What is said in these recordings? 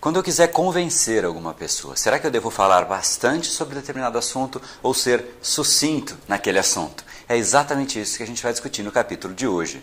Quando eu quiser convencer alguma pessoa, será que eu devo falar bastante sobre determinado assunto ou ser sucinto naquele assunto? É exatamente isso que a gente vai discutir no capítulo de hoje.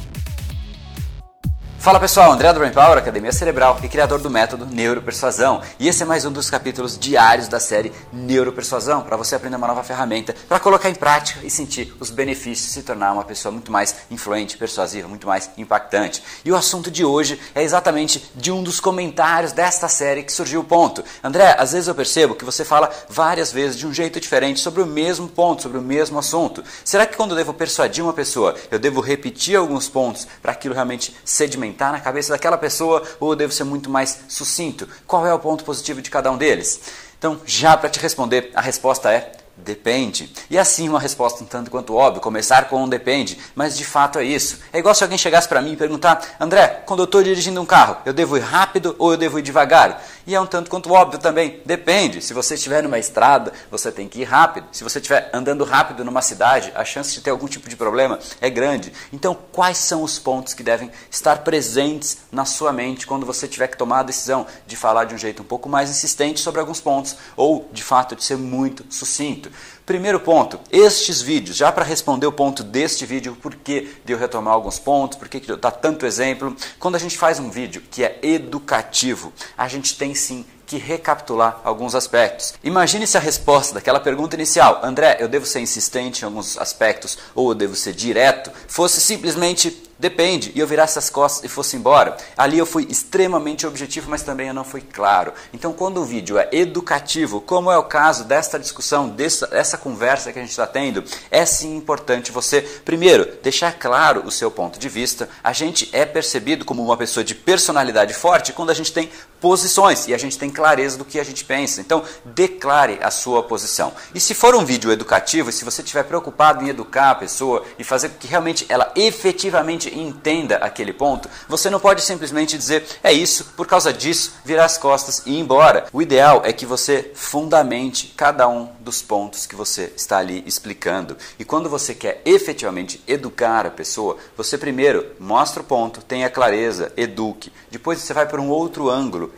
Fala pessoal, André do Brain Power, Academia Cerebral e criador do método Neuropersuasão. E esse é mais um dos capítulos diários da série Neuropersuasão, para você aprender uma nova ferramenta para colocar em prática e sentir os benefícios de se tornar uma pessoa muito mais influente, persuasiva, muito mais impactante. E o assunto de hoje é exatamente de um dos comentários desta série que surgiu o ponto. André, às vezes eu percebo que você fala várias vezes de um jeito diferente sobre o mesmo ponto, sobre o mesmo assunto. Será que quando eu devo persuadir uma pessoa, eu devo repetir alguns pontos para aquilo realmente sedimentar na cabeça daquela pessoa ou eu devo ser muito mais sucinto? Qual é o ponto positivo de cada um deles? Então, já para te responder, a resposta é Depende. E assim uma resposta um tanto quanto óbvia, começar com um depende, mas de fato é isso. É igual se alguém chegasse para mim e perguntar: André, quando eu estou dirigindo um carro, eu devo ir rápido ou eu devo ir devagar? E é um tanto quanto óbvio também. Depende. Se você estiver numa estrada, você tem que ir rápido. Se você estiver andando rápido numa cidade, a chance de ter algum tipo de problema é grande. Então, quais são os pontos que devem estar presentes na sua mente quando você tiver que tomar a decisão de falar de um jeito um pouco mais insistente sobre alguns pontos ou, de fato, de ser muito sucinto? Primeiro ponto, estes vídeos, já para responder o ponto deste vídeo, por que de eu retomar alguns pontos, por que dá tanto exemplo, quando a gente faz um vídeo que é educativo, a gente tem sim que recapitular alguns aspectos. Imagine se a resposta daquela pergunta inicial, André, eu devo ser insistente em alguns aspectos ou eu devo ser direto, fosse simplesmente Depende. E eu virasse as costas e fosse embora. Ali eu fui extremamente objetivo, mas também eu não fui claro. Então, quando o vídeo é educativo, como é o caso desta discussão, dessa, dessa conversa que a gente está tendo, é sim importante você, primeiro, deixar claro o seu ponto de vista. A gente é percebido como uma pessoa de personalidade forte quando a gente tem posições e a gente tem clareza do que a gente pensa. Então, declare a sua posição. E se for um vídeo educativo, se você estiver preocupado em educar a pessoa e fazer com que realmente ela efetivamente entenda aquele ponto, você não pode simplesmente dizer é isso, por causa disso, virar as costas e ir embora. O ideal é que você fundamente cada um dos pontos que você está ali explicando. E quando você quer efetivamente educar a pessoa, você primeiro mostra o ponto, tenha clareza, eduque. Depois você vai para um outro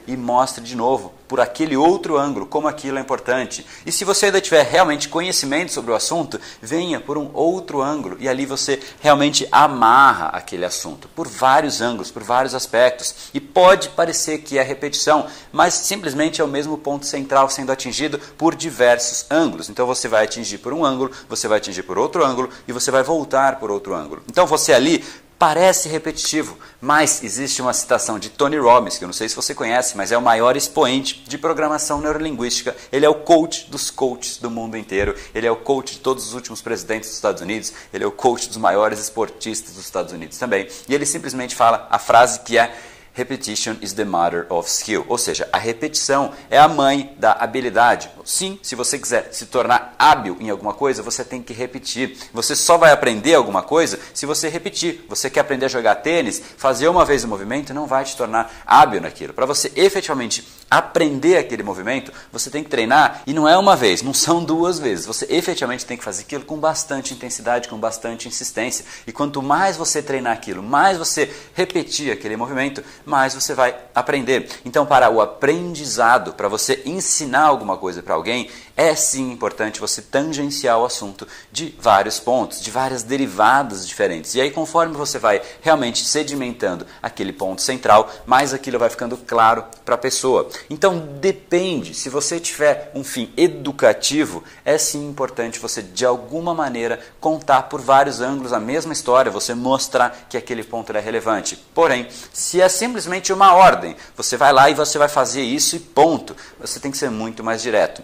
e mostre de novo por aquele outro ângulo, como aquilo é importante. E se você ainda tiver realmente conhecimento sobre o assunto, venha por um outro ângulo e ali você realmente amarra aquele assunto por vários ângulos, por vários aspectos. E pode parecer que é repetição, mas simplesmente é o mesmo ponto central sendo atingido por diversos ângulos. Então você vai atingir por um ângulo, você vai atingir por outro ângulo e você vai voltar por outro ângulo. Então você ali Parece repetitivo, mas existe uma citação de Tony Robbins, que eu não sei se você conhece, mas é o maior expoente de programação neurolinguística. Ele é o coach dos coaches do mundo inteiro. Ele é o coach de todos os últimos presidentes dos Estados Unidos. Ele é o coach dos maiores esportistas dos Estados Unidos também. E ele simplesmente fala a frase que é Repetition is the mother of skill. Ou seja, a repetição é a mãe da habilidade. Sim, se você quiser se tornar hábil em alguma coisa, você tem que repetir. Você só vai aprender alguma coisa se você repetir. Você quer aprender a jogar tênis, fazer uma vez o movimento não vai te tornar hábil naquilo. Para você efetivamente aprender aquele movimento, você tem que treinar e não é uma vez, não são duas vezes. Você efetivamente tem que fazer aquilo com bastante intensidade, com bastante insistência. E quanto mais você treinar aquilo, mais você repetir aquele movimento, mais você vai aprender. Então, para o aprendizado, para você ensinar alguma coisa para alguém, é sim importante você tangenciar o assunto de vários pontos, de várias derivadas diferentes. E aí, conforme você vai realmente sedimentando aquele ponto central, mais aquilo vai ficando claro para a pessoa. Então, depende. Se você tiver um fim educativo, é sim importante você, de alguma maneira, contar por vários ângulos a mesma história, você mostrar que aquele ponto é relevante. Porém, se é simplesmente uma ordem, você vai lá e você vai fazer isso e ponto. Você tem que ser muito mais direto.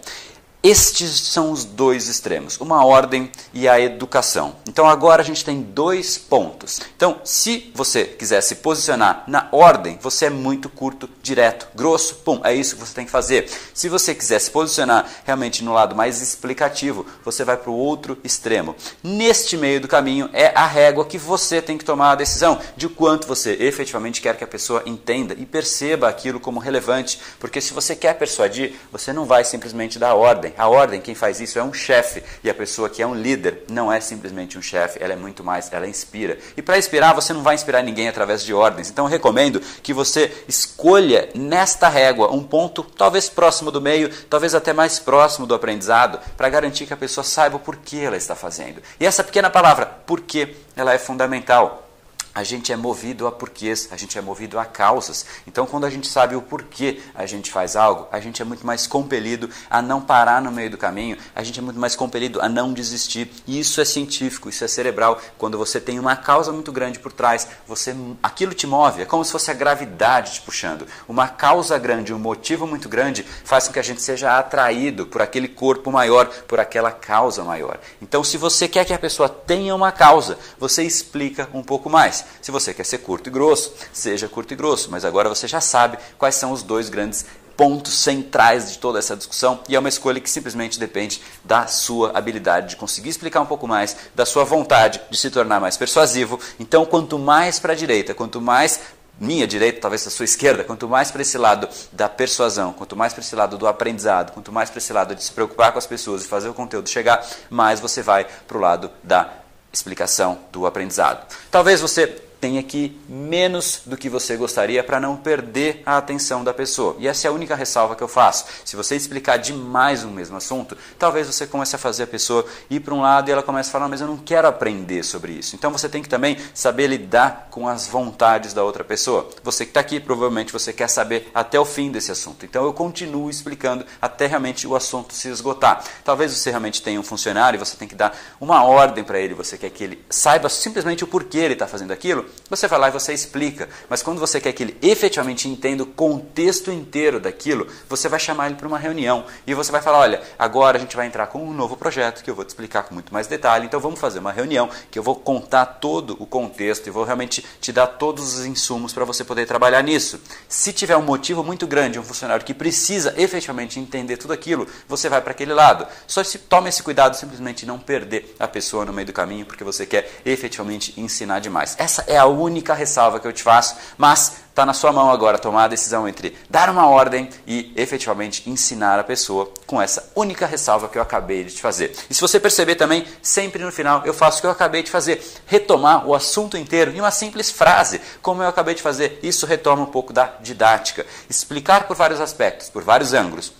Estes são os dois extremos, uma ordem e a educação. Então agora a gente tem dois pontos. Então, se você quiser se posicionar na ordem, você é muito curto, direto, grosso, pum, é isso que você tem que fazer. Se você quiser se posicionar realmente no lado mais explicativo, você vai para o outro extremo. Neste meio do caminho é a régua que você tem que tomar a decisão de quanto você efetivamente quer que a pessoa entenda e perceba aquilo como relevante, porque se você quer persuadir, você não vai simplesmente dar ordem ordem. A ordem, quem faz isso é um chefe. E a pessoa que é um líder não é simplesmente um chefe, ela é muito mais, ela inspira. E para inspirar, você não vai inspirar ninguém através de ordens. Então eu recomendo que você escolha nesta régua um ponto talvez próximo do meio, talvez até mais próximo do aprendizado, para garantir que a pessoa saiba o porquê ela está fazendo. E essa pequena palavra, porquê, ela é fundamental a gente é movido a porquês, a gente é movido a causas. Então, quando a gente sabe o porquê a gente faz algo, a gente é muito mais compelido a não parar no meio do caminho, a gente é muito mais compelido a não desistir. E isso é científico, isso é cerebral. Quando você tem uma causa muito grande por trás, você aquilo te move, é como se fosse a gravidade te puxando. Uma causa grande, um motivo muito grande faz com que a gente seja atraído por aquele corpo maior, por aquela causa maior. Então, se você quer que a pessoa tenha uma causa, você explica um pouco mais. Se você quer ser curto e grosso, seja curto e grosso, mas agora você já sabe quais são os dois grandes pontos centrais de toda essa discussão e é uma escolha que simplesmente depende da sua habilidade de conseguir explicar um pouco mais, da sua vontade de se tornar mais persuasivo. Então, quanto mais para a direita, quanto mais minha direita, talvez a sua esquerda, quanto mais para esse lado da persuasão, quanto mais para esse lado do aprendizado, quanto mais para esse lado de se preocupar com as pessoas e fazer o conteúdo chegar, mais você vai para o lado da explicação do aprendizado. Talvez você tem aqui menos do que você gostaria para não perder a atenção da pessoa. E essa é a única ressalva que eu faço. Se você explicar demais um mesmo assunto, talvez você comece a fazer a pessoa ir para um lado e ela comece a falar, mas eu não quero aprender sobre isso. Então você tem que também saber lidar com as vontades da outra pessoa. Você que está aqui, provavelmente você quer saber até o fim desse assunto. Então eu continuo explicando até realmente o assunto se esgotar. Talvez você realmente tenha um funcionário e você tem que dar uma ordem para ele, você quer que ele saiba simplesmente o porquê ele está fazendo aquilo você vai lá e você explica. Mas quando você quer que ele efetivamente entenda o contexto inteiro daquilo, você vai chamar ele para uma reunião e você vai falar: olha, agora a gente vai entrar com um novo projeto que eu vou te explicar com muito mais detalhe. Então vamos fazer uma reunião que eu vou contar todo o contexto e vou realmente te dar todos os insumos para você poder trabalhar nisso. Se tiver um motivo muito grande, um funcionário que precisa efetivamente entender tudo aquilo, você vai para aquele lado. Só se tome esse cuidado simplesmente não perder a pessoa no meio do caminho, porque você quer efetivamente ensinar demais. Essa é a única ressalva que eu te faço, mas está na sua mão agora tomar a decisão entre dar uma ordem e efetivamente ensinar a pessoa com essa única ressalva que eu acabei de te fazer. E se você perceber também, sempre no final eu faço o que eu acabei de fazer, retomar o assunto inteiro em uma simples frase, como eu acabei de fazer. Isso retoma um pouco da didática, explicar por vários aspectos, por vários ângulos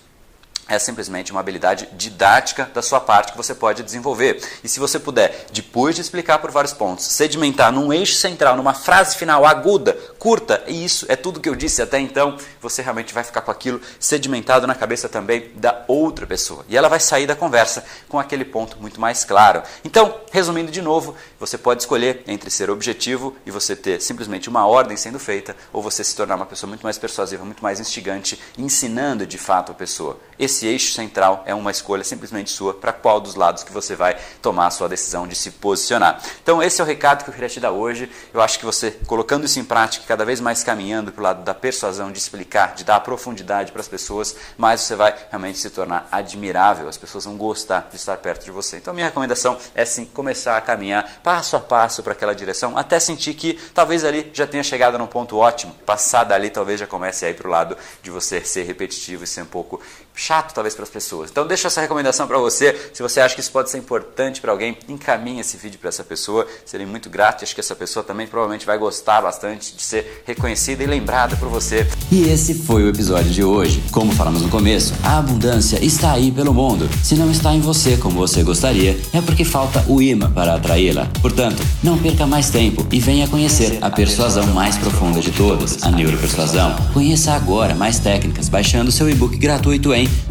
é simplesmente uma habilidade didática da sua parte que você pode desenvolver. E se você puder, depois de explicar por vários pontos, sedimentar num eixo central, numa frase final aguda, curta, e isso é tudo que eu disse até então, você realmente vai ficar com aquilo sedimentado na cabeça também da outra pessoa. E ela vai sair da conversa com aquele ponto muito mais claro. Então, resumindo de novo, você pode escolher entre ser objetivo e você ter simplesmente uma ordem sendo feita, ou você se tornar uma pessoa muito mais persuasiva, muito mais instigante, ensinando de fato a pessoa. Esse eixo central é uma escolha simplesmente sua para qual dos lados que você vai tomar a sua decisão de se posicionar. Então esse é o recado que eu queria te dar hoje. Eu acho que você colocando isso em prática, cada vez mais caminhando para o lado da persuasão, de explicar, de dar profundidade para as pessoas, mais você vai realmente se tornar admirável. As pessoas vão gostar de estar perto de você. Então minha recomendação é sim começar a caminhar passo a passo para aquela direção, até sentir que talvez ali já tenha chegado num ponto ótimo. Passar dali talvez já comece a ir para o lado de você ser repetitivo e ser um pouco chato talvez para as pessoas. Então deixa essa recomendação para você. Se você acha que isso pode ser importante para alguém, encaminhe esse vídeo para essa pessoa. Serei muito grato acho que essa pessoa também provavelmente vai gostar bastante de ser reconhecida e lembrada por você. E esse foi o episódio de hoje. Como falamos no começo, a abundância está aí pelo mundo. Se não está em você como você gostaria, é porque falta o imã para atraí-la. Portanto, não perca mais tempo e venha conhecer a persuasão mais profunda de todas, a neuropersuasão. Conheça agora mais técnicas baixando seu e-book gratuito em May